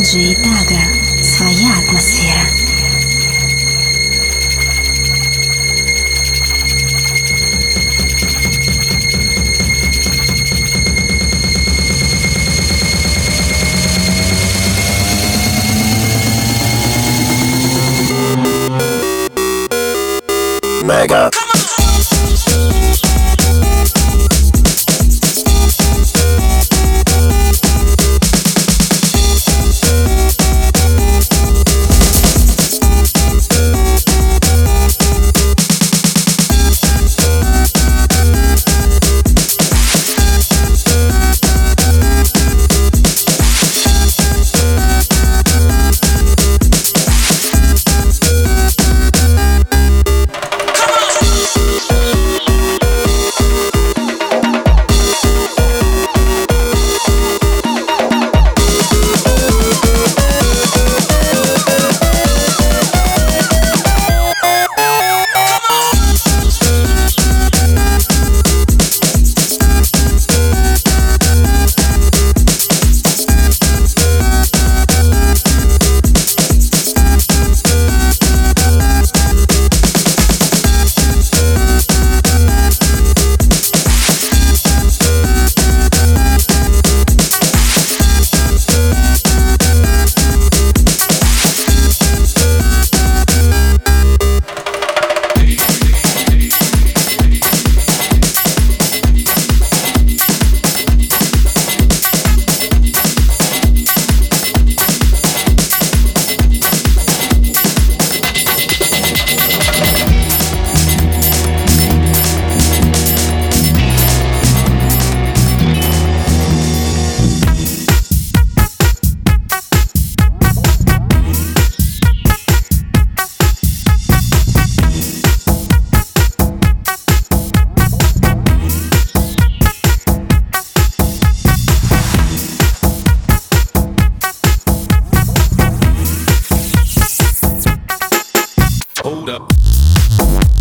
Фуджи и своя атмосфера. Мега. Come on. hold up.